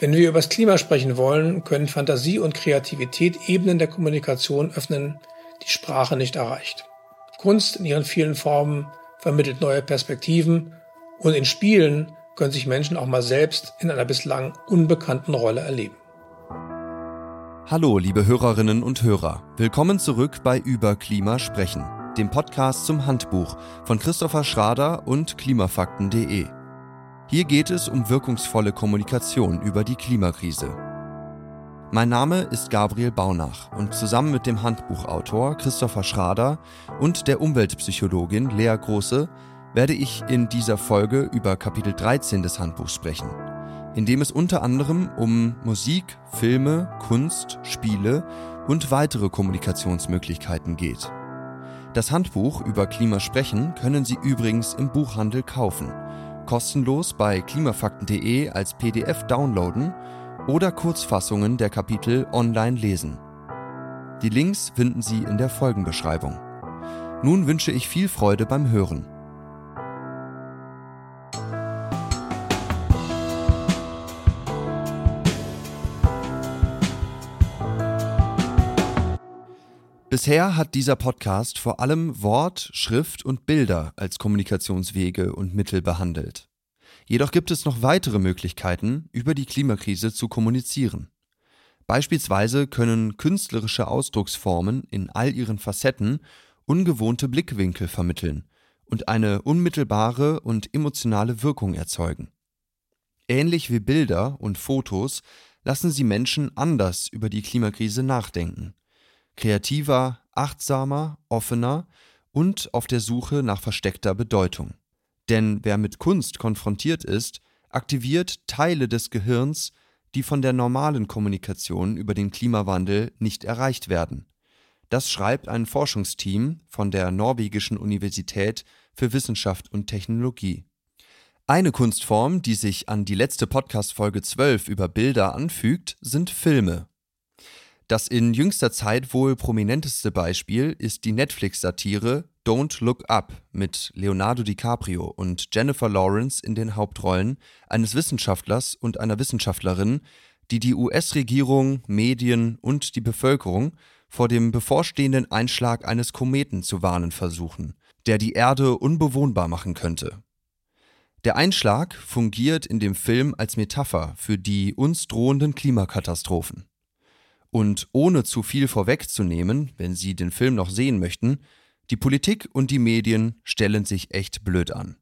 Wenn wir über das Klima sprechen wollen, können Fantasie und Kreativität Ebenen der Kommunikation öffnen, die Sprache nicht erreicht. Kunst in ihren vielen Formen vermittelt neue Perspektiven und in Spielen können sich Menschen auch mal selbst in einer bislang unbekannten Rolle erleben. Hallo, liebe Hörerinnen und Hörer. Willkommen zurück bei Über Klima sprechen, dem Podcast zum Handbuch von Christopher Schrader und klimafakten.de. Hier geht es um wirkungsvolle Kommunikation über die Klimakrise. Mein Name ist Gabriel Baunach und zusammen mit dem Handbuchautor Christopher Schrader und der Umweltpsychologin Lea Große werde ich in dieser Folge über Kapitel 13 des Handbuchs sprechen, in dem es unter anderem um Musik, Filme, Kunst, Spiele und weitere Kommunikationsmöglichkeiten geht. Das Handbuch über Klima sprechen können Sie übrigens im Buchhandel kaufen – kostenlos bei klimafakten.de als PDF downloaden oder Kurzfassungen der Kapitel online lesen. Die Links finden Sie in der Folgenbeschreibung. Nun wünsche ich viel Freude beim Hören. Bisher hat dieser Podcast vor allem Wort, Schrift und Bilder als Kommunikationswege und Mittel behandelt. Jedoch gibt es noch weitere Möglichkeiten, über die Klimakrise zu kommunizieren. Beispielsweise können künstlerische Ausdrucksformen in all ihren Facetten ungewohnte Blickwinkel vermitteln und eine unmittelbare und emotionale Wirkung erzeugen. Ähnlich wie Bilder und Fotos lassen sie Menschen anders über die Klimakrise nachdenken kreativer, achtsamer, offener und auf der Suche nach versteckter Bedeutung. Denn wer mit Kunst konfrontiert ist, aktiviert Teile des Gehirns, die von der normalen Kommunikation über den Klimawandel nicht erreicht werden. Das schreibt ein Forschungsteam von der norwegischen Universität für Wissenschaft und Technologie. Eine Kunstform, die sich an die letzte Podcast-Folge 12 über Bilder anfügt, sind Filme. Das in jüngster Zeit wohl prominenteste Beispiel ist die Netflix-Satire Don't Look Up mit Leonardo DiCaprio und Jennifer Lawrence in den Hauptrollen eines Wissenschaftlers und einer Wissenschaftlerin, die die US-Regierung, Medien und die Bevölkerung vor dem bevorstehenden Einschlag eines Kometen zu warnen versuchen, der die Erde unbewohnbar machen könnte. Der Einschlag fungiert in dem Film als Metapher für die uns drohenden Klimakatastrophen. Und ohne zu viel vorwegzunehmen, wenn Sie den Film noch sehen möchten, die Politik und die Medien stellen sich echt blöd an.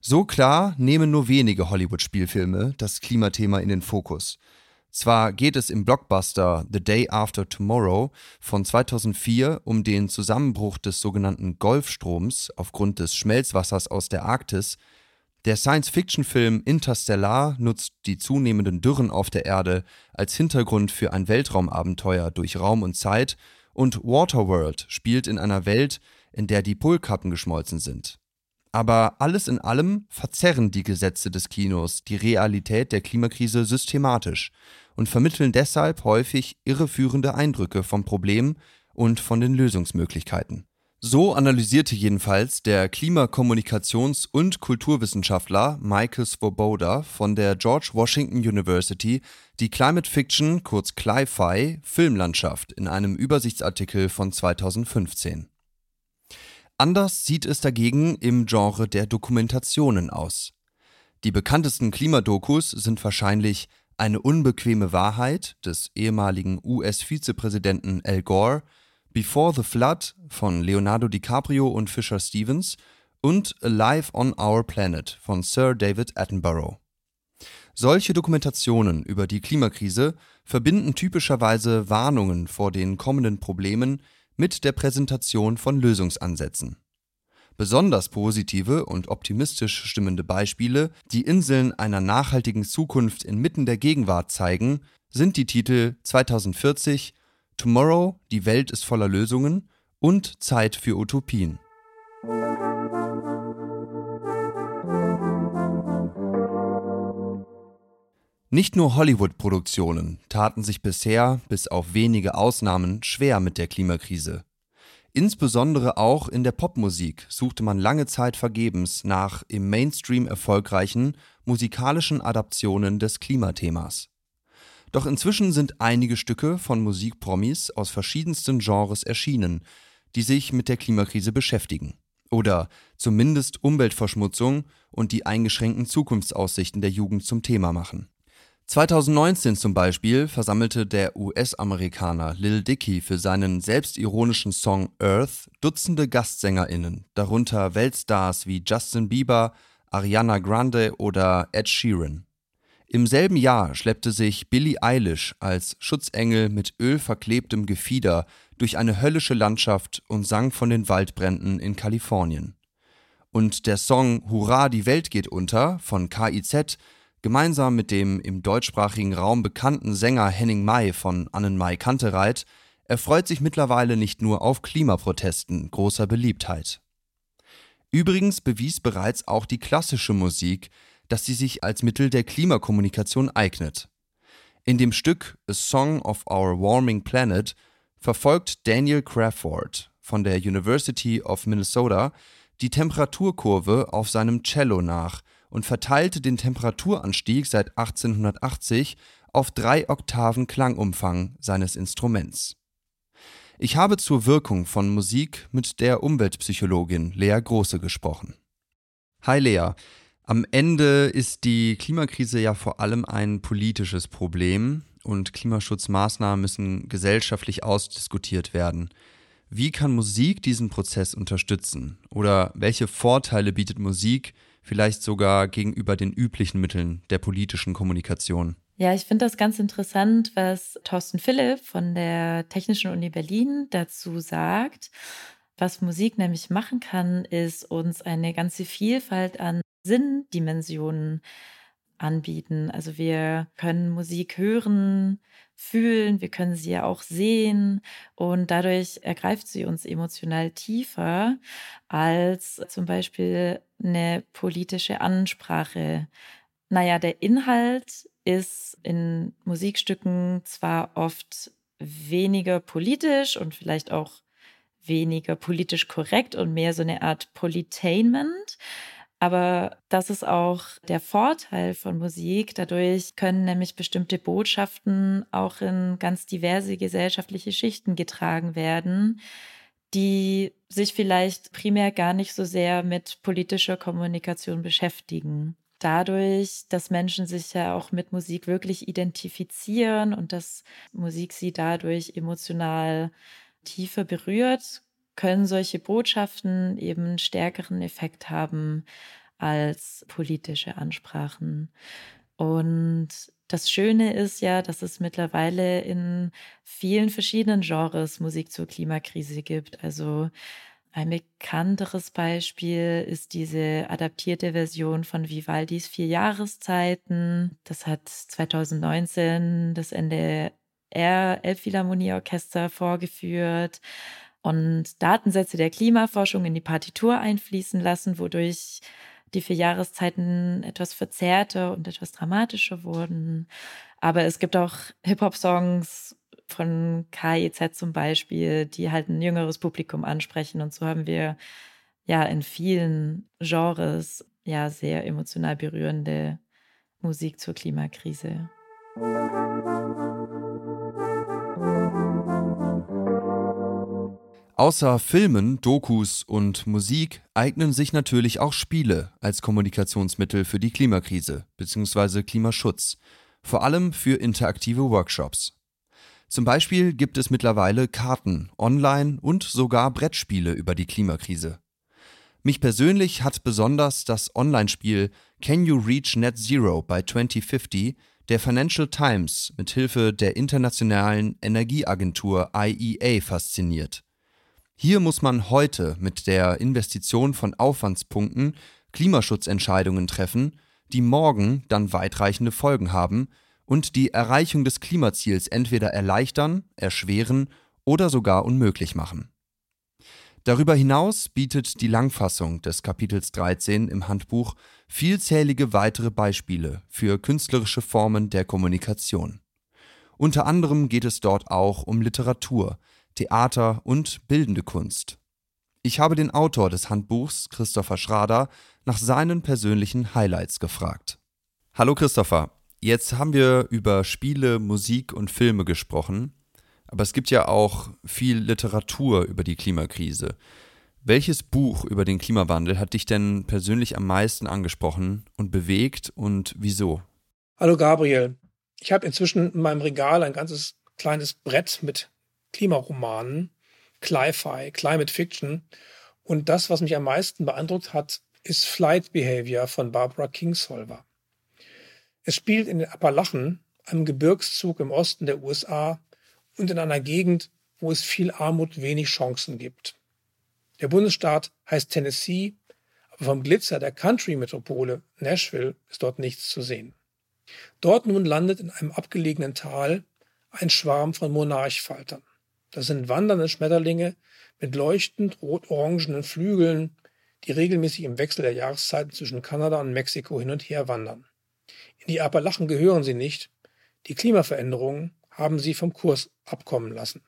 So klar nehmen nur wenige Hollywood-Spielfilme das Klimathema in den Fokus. Zwar geht es im Blockbuster The Day After Tomorrow von 2004 um den Zusammenbruch des sogenannten Golfstroms aufgrund des Schmelzwassers aus der Arktis, der Science-Fiction-Film Interstellar nutzt die zunehmenden Dürren auf der Erde als Hintergrund für ein Weltraumabenteuer durch Raum und Zeit und Waterworld spielt in einer Welt, in der die Polkappen geschmolzen sind. Aber alles in allem verzerren die Gesetze des Kinos die Realität der Klimakrise systematisch und vermitteln deshalb häufig irreführende Eindrücke vom Problem und von den Lösungsmöglichkeiten. So analysierte jedenfalls der Klimakommunikations- und Kulturwissenschaftler Michael Svoboda von der George Washington University die Climate Fiction, kurz Cli-Fi, Filmlandschaft in einem Übersichtsartikel von 2015. Anders sieht es dagegen im Genre der Dokumentationen aus. Die bekanntesten Klimadokus sind wahrscheinlich Eine unbequeme Wahrheit des ehemaligen US-Vizepräsidenten Al Gore Before the Flood von Leonardo DiCaprio und Fisher Stevens und Alive on Our Planet von Sir David Attenborough. Solche Dokumentationen über die Klimakrise verbinden typischerweise Warnungen vor den kommenden Problemen mit der Präsentation von Lösungsansätzen. Besonders positive und optimistisch stimmende Beispiele, die Inseln einer nachhaltigen Zukunft inmitten der Gegenwart zeigen, sind die Titel 2040 Tomorrow, die Welt ist voller Lösungen und Zeit für Utopien. Nicht nur Hollywood-Produktionen taten sich bisher, bis auf wenige Ausnahmen, schwer mit der Klimakrise. Insbesondere auch in der Popmusik suchte man lange Zeit vergebens nach im Mainstream erfolgreichen musikalischen Adaptionen des Klimathemas. Doch inzwischen sind einige Stücke von Musikpromis aus verschiedensten Genres erschienen, die sich mit der Klimakrise beschäftigen oder zumindest Umweltverschmutzung und die eingeschränkten Zukunftsaussichten der Jugend zum Thema machen. 2019 zum Beispiel versammelte der US-Amerikaner Lil Dicky für seinen selbstironischen Song Earth Dutzende GastsängerInnen, darunter Weltstars wie Justin Bieber, Ariana Grande oder Ed Sheeran. Im selben Jahr schleppte sich Billie Eilish als Schutzengel mit ölverklebtem Gefieder durch eine höllische Landschaft und sang von den Waldbränden in Kalifornien. Und der Song Hurra, die Welt geht unter von KIZ gemeinsam mit dem im deutschsprachigen Raum bekannten Sänger Henning May von Annenmai Kantereit erfreut sich mittlerweile nicht nur auf Klimaprotesten großer Beliebtheit. Übrigens bewies bereits auch die klassische Musik, dass sie sich als Mittel der Klimakommunikation eignet. In dem Stück A Song of Our Warming Planet verfolgt Daniel Crawford von der University of Minnesota die Temperaturkurve auf seinem Cello nach und verteilte den Temperaturanstieg seit 1880 auf drei Oktaven Klangumfang seines Instruments. Ich habe zur Wirkung von Musik mit der Umweltpsychologin Lea Große gesprochen. Hi Lea, am Ende ist die Klimakrise ja vor allem ein politisches Problem und Klimaschutzmaßnahmen müssen gesellschaftlich ausdiskutiert werden. Wie kann Musik diesen Prozess unterstützen? Oder welche Vorteile bietet Musik vielleicht sogar gegenüber den üblichen Mitteln der politischen Kommunikation? Ja, ich finde das ganz interessant, was Thorsten Philipp von der Technischen Uni Berlin dazu sagt. Was Musik nämlich machen kann, ist uns eine ganze Vielfalt an Sinndimensionen anbieten. Also wir können Musik hören, fühlen, wir können sie ja auch sehen und dadurch ergreift sie uns emotional tiefer als zum Beispiel eine politische Ansprache. Naja, der Inhalt ist in Musikstücken zwar oft weniger politisch und vielleicht auch weniger politisch korrekt und mehr so eine Art Politainment. Aber das ist auch der Vorteil von Musik. Dadurch können nämlich bestimmte Botschaften auch in ganz diverse gesellschaftliche Schichten getragen werden, die sich vielleicht primär gar nicht so sehr mit politischer Kommunikation beschäftigen. Dadurch, dass Menschen sich ja auch mit Musik wirklich identifizieren und dass Musik sie dadurch emotional tiefer berührt, können solche Botschaften eben stärkeren Effekt haben als politische Ansprachen. Und das Schöne ist ja, dass es mittlerweile in vielen verschiedenen Genres Musik zur Klimakrise gibt. Also ein bekannteres Beispiel ist diese adaptierte Version von Vivaldis Vier Jahreszeiten. Das hat 2019 das NDR Elbphilharmonieorchester vorgeführt und Datensätze der Klimaforschung in die Partitur einfließen lassen, wodurch die vier Jahreszeiten etwas verzerrter und etwas dramatischer wurden. Aber es gibt auch Hip-Hop-Songs von KIZ zum Beispiel, die halt ein jüngeres Publikum ansprechen. Und so haben wir ja in vielen Genres ja sehr emotional berührende Musik zur Klimakrise. Außer Filmen, Dokus und Musik eignen sich natürlich auch Spiele als Kommunikationsmittel für die Klimakrise bzw. Klimaschutz, vor allem für interaktive Workshops. Zum Beispiel gibt es mittlerweile Karten, Online und sogar Brettspiele über die Klimakrise. Mich persönlich hat besonders das Online-Spiel Can You Reach Net Zero by 2050 der Financial Times mit Hilfe der internationalen Energieagentur IEA fasziniert. Hier muss man heute mit der Investition von Aufwandspunkten Klimaschutzentscheidungen treffen, die morgen dann weitreichende Folgen haben und die Erreichung des Klimaziels entweder erleichtern, erschweren oder sogar unmöglich machen. Darüber hinaus bietet die Langfassung des Kapitels 13 im Handbuch vielzählige weitere Beispiele für künstlerische Formen der Kommunikation. Unter anderem geht es dort auch um Literatur, Theater und bildende Kunst. Ich habe den Autor des Handbuchs, Christopher Schrader, nach seinen persönlichen Highlights gefragt. Hallo Christopher, jetzt haben wir über Spiele, Musik und Filme gesprochen, aber es gibt ja auch viel Literatur über die Klimakrise. Welches Buch über den Klimawandel hat dich denn persönlich am meisten angesprochen und bewegt und wieso? Hallo Gabriel. Ich habe inzwischen in meinem Regal ein ganzes kleines Brett mit Klimaromanen, Cli-Fi, Climate Fiction. Und das, was mich am meisten beeindruckt hat, ist Flight Behavior von Barbara Kingsolver. Es spielt in den Appalachen, einem Gebirgszug im Osten der USA und in einer Gegend, wo es viel Armut, wenig Chancen gibt. Der Bundesstaat heißt Tennessee, aber vom Glitzer der Country-Metropole Nashville ist dort nichts zu sehen. Dort nun landet in einem abgelegenen Tal ein Schwarm von Monarchfaltern. Das sind wandernde Schmetterlinge mit leuchtend rot-orangenen Flügeln, die regelmäßig im Wechsel der Jahreszeiten zwischen Kanada und Mexiko hin und her wandern. In die Appalachen gehören sie nicht. Die Klimaveränderungen haben sie vom Kurs abkommen lassen.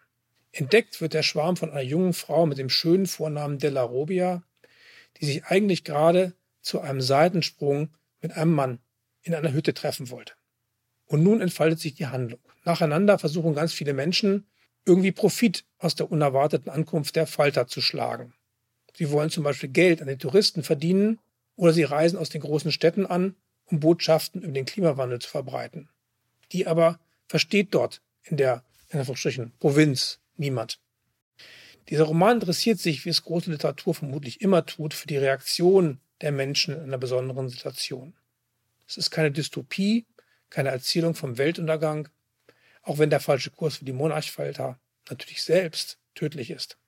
Entdeckt wird der Schwarm von einer jungen Frau mit dem schönen Vornamen Della Robia, die sich eigentlich gerade zu einem Seitensprung mit einem Mann in einer Hütte treffen wollte. Und nun entfaltet sich die Handlung. Nacheinander versuchen ganz viele Menschen, irgendwie Profit aus der unerwarteten Ankunft der Falter zu schlagen. Sie wollen zum Beispiel Geld an den Touristen verdienen oder sie reisen aus den großen Städten an, um Botschaften über den Klimawandel zu verbreiten. Die aber versteht dort in der in Provinz Niemand. Dieser Roman interessiert sich, wie es große Literatur vermutlich immer tut, für die Reaktion der Menschen in einer besonderen Situation. Es ist keine Dystopie, keine Erzählung vom Weltuntergang, auch wenn der falsche Kurs für die Monarchfalter natürlich selbst tödlich ist.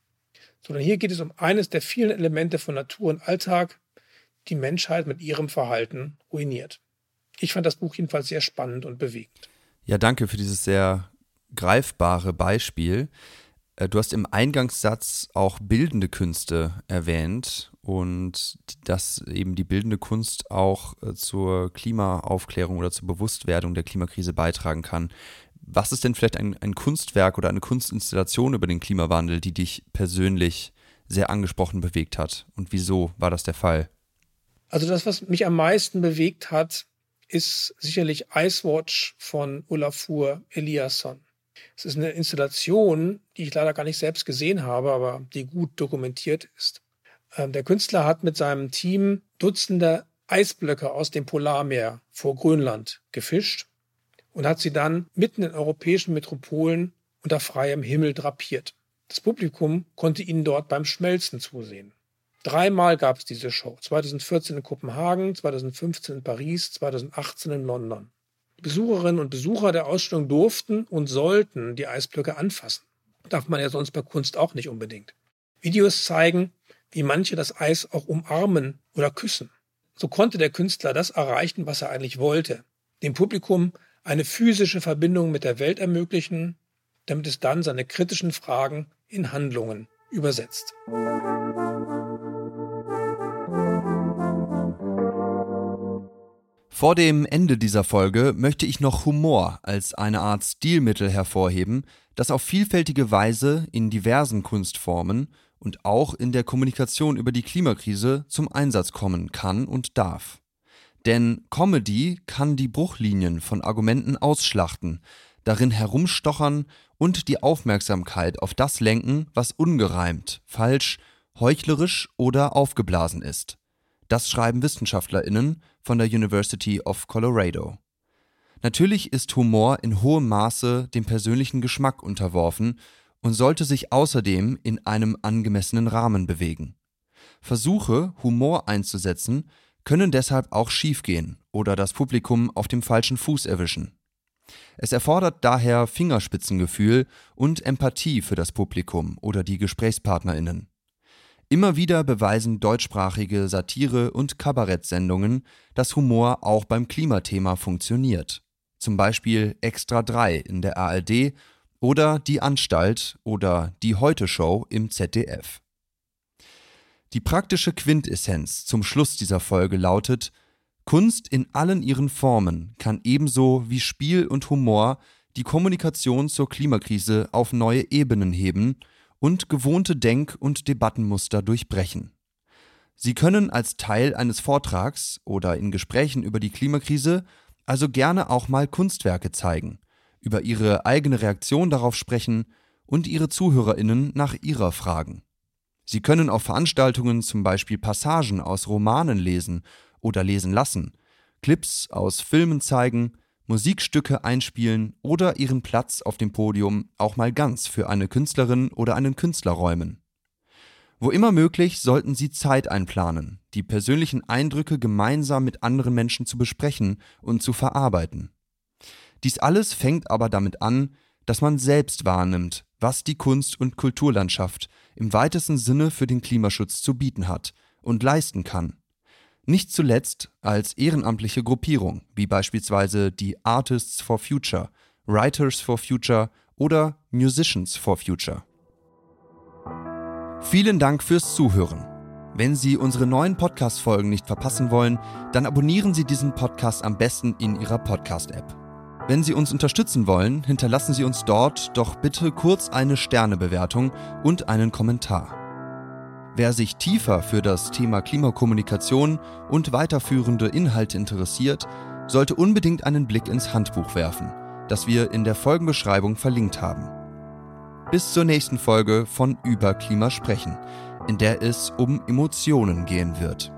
Sondern hier geht es um eines der vielen Elemente von Natur und Alltag, die Menschheit mit ihrem Verhalten ruiniert. Ich fand das Buch jedenfalls sehr spannend und bewegend. Ja, danke für dieses sehr greifbare Beispiel. Äh, du hast im Eingangssatz auch bildende Künste erwähnt und dass eben die bildende Kunst auch äh, zur Klimaaufklärung oder zur Bewusstwerdung der Klimakrise beitragen kann. Was ist denn vielleicht ein, ein Kunstwerk oder eine Kunstinstallation über den Klimawandel, die dich persönlich sehr angesprochen bewegt hat? Und wieso war das der Fall? Also das, was mich am meisten bewegt hat, ist sicherlich Ice Watch von Olafur Eliasson. Es ist eine Installation, die ich leider gar nicht selbst gesehen habe, aber die gut dokumentiert ist. Ähm, der Künstler hat mit seinem Team Dutzende Eisblöcke aus dem Polarmeer vor Grönland gefischt und hat sie dann mitten in europäischen Metropolen unter freiem Himmel drapiert. Das Publikum konnte ihnen dort beim Schmelzen zusehen. Dreimal gab es diese Show. 2014 in Kopenhagen, 2015 in Paris, 2018 in London. Besucherinnen und Besucher der Ausstellung durften und sollten die Eisblöcke anfassen. Darf man ja sonst bei Kunst auch nicht unbedingt. Videos zeigen, wie manche das Eis auch umarmen oder küssen. So konnte der Künstler das erreichen, was er eigentlich wollte. Dem Publikum eine physische Verbindung mit der Welt ermöglichen, damit es dann seine kritischen Fragen in Handlungen übersetzt. Vor dem Ende dieser Folge möchte ich noch Humor als eine Art Stilmittel hervorheben, das auf vielfältige Weise in diversen Kunstformen und auch in der Kommunikation über die Klimakrise zum Einsatz kommen kann und darf. Denn Comedy kann die Bruchlinien von Argumenten ausschlachten, darin herumstochern und die Aufmerksamkeit auf das lenken, was ungereimt, falsch, heuchlerisch oder aufgeblasen ist. Das schreiben Wissenschaftlerinnen von der University of Colorado. Natürlich ist Humor in hohem Maße dem persönlichen Geschmack unterworfen und sollte sich außerdem in einem angemessenen Rahmen bewegen. Versuche, Humor einzusetzen, können deshalb auch schiefgehen oder das Publikum auf dem falschen Fuß erwischen. Es erfordert daher Fingerspitzengefühl und Empathie für das Publikum oder die Gesprächspartnerinnen. Immer wieder beweisen deutschsprachige Satire- und Kabarettsendungen, dass Humor auch beim Klimathema funktioniert. Zum Beispiel Extra 3 in der ARD oder Die Anstalt oder Die Heute Show im ZDF. Die praktische Quintessenz zum Schluss dieser Folge lautet, Kunst in allen ihren Formen kann ebenso wie Spiel und Humor die Kommunikation zur Klimakrise auf neue Ebenen heben und gewohnte Denk- und Debattenmuster durchbrechen. Sie können als Teil eines Vortrags oder in Gesprächen über die Klimakrise also gerne auch mal Kunstwerke zeigen, über ihre eigene Reaktion darauf sprechen und ihre Zuhörerinnen nach ihrer fragen. Sie können auf Veranstaltungen zum Beispiel Passagen aus Romanen lesen oder lesen lassen, Clips aus Filmen zeigen, Musikstücke einspielen oder ihren Platz auf dem Podium auch mal ganz für eine Künstlerin oder einen Künstler räumen. Wo immer möglich, sollten Sie Zeit einplanen, die persönlichen Eindrücke gemeinsam mit anderen Menschen zu besprechen und zu verarbeiten. Dies alles fängt aber damit an, dass man selbst wahrnimmt, was die Kunst- und Kulturlandschaft im weitesten Sinne für den Klimaschutz zu bieten hat und leisten kann. Nicht zuletzt als ehrenamtliche Gruppierung, wie beispielsweise die Artists for Future, Writers for Future oder Musicians for Future. Vielen Dank fürs Zuhören. Wenn Sie unsere neuen Podcast-Folgen nicht verpassen wollen, dann abonnieren Sie diesen Podcast am besten in Ihrer Podcast-App. Wenn Sie uns unterstützen wollen, hinterlassen Sie uns dort doch bitte kurz eine Sternebewertung und einen Kommentar. Wer sich tiefer für das Thema Klimakommunikation und weiterführende Inhalte interessiert, sollte unbedingt einen Blick ins Handbuch werfen, das wir in der Folgenbeschreibung verlinkt haben. Bis zur nächsten Folge von Über Klima sprechen, in der es um Emotionen gehen wird.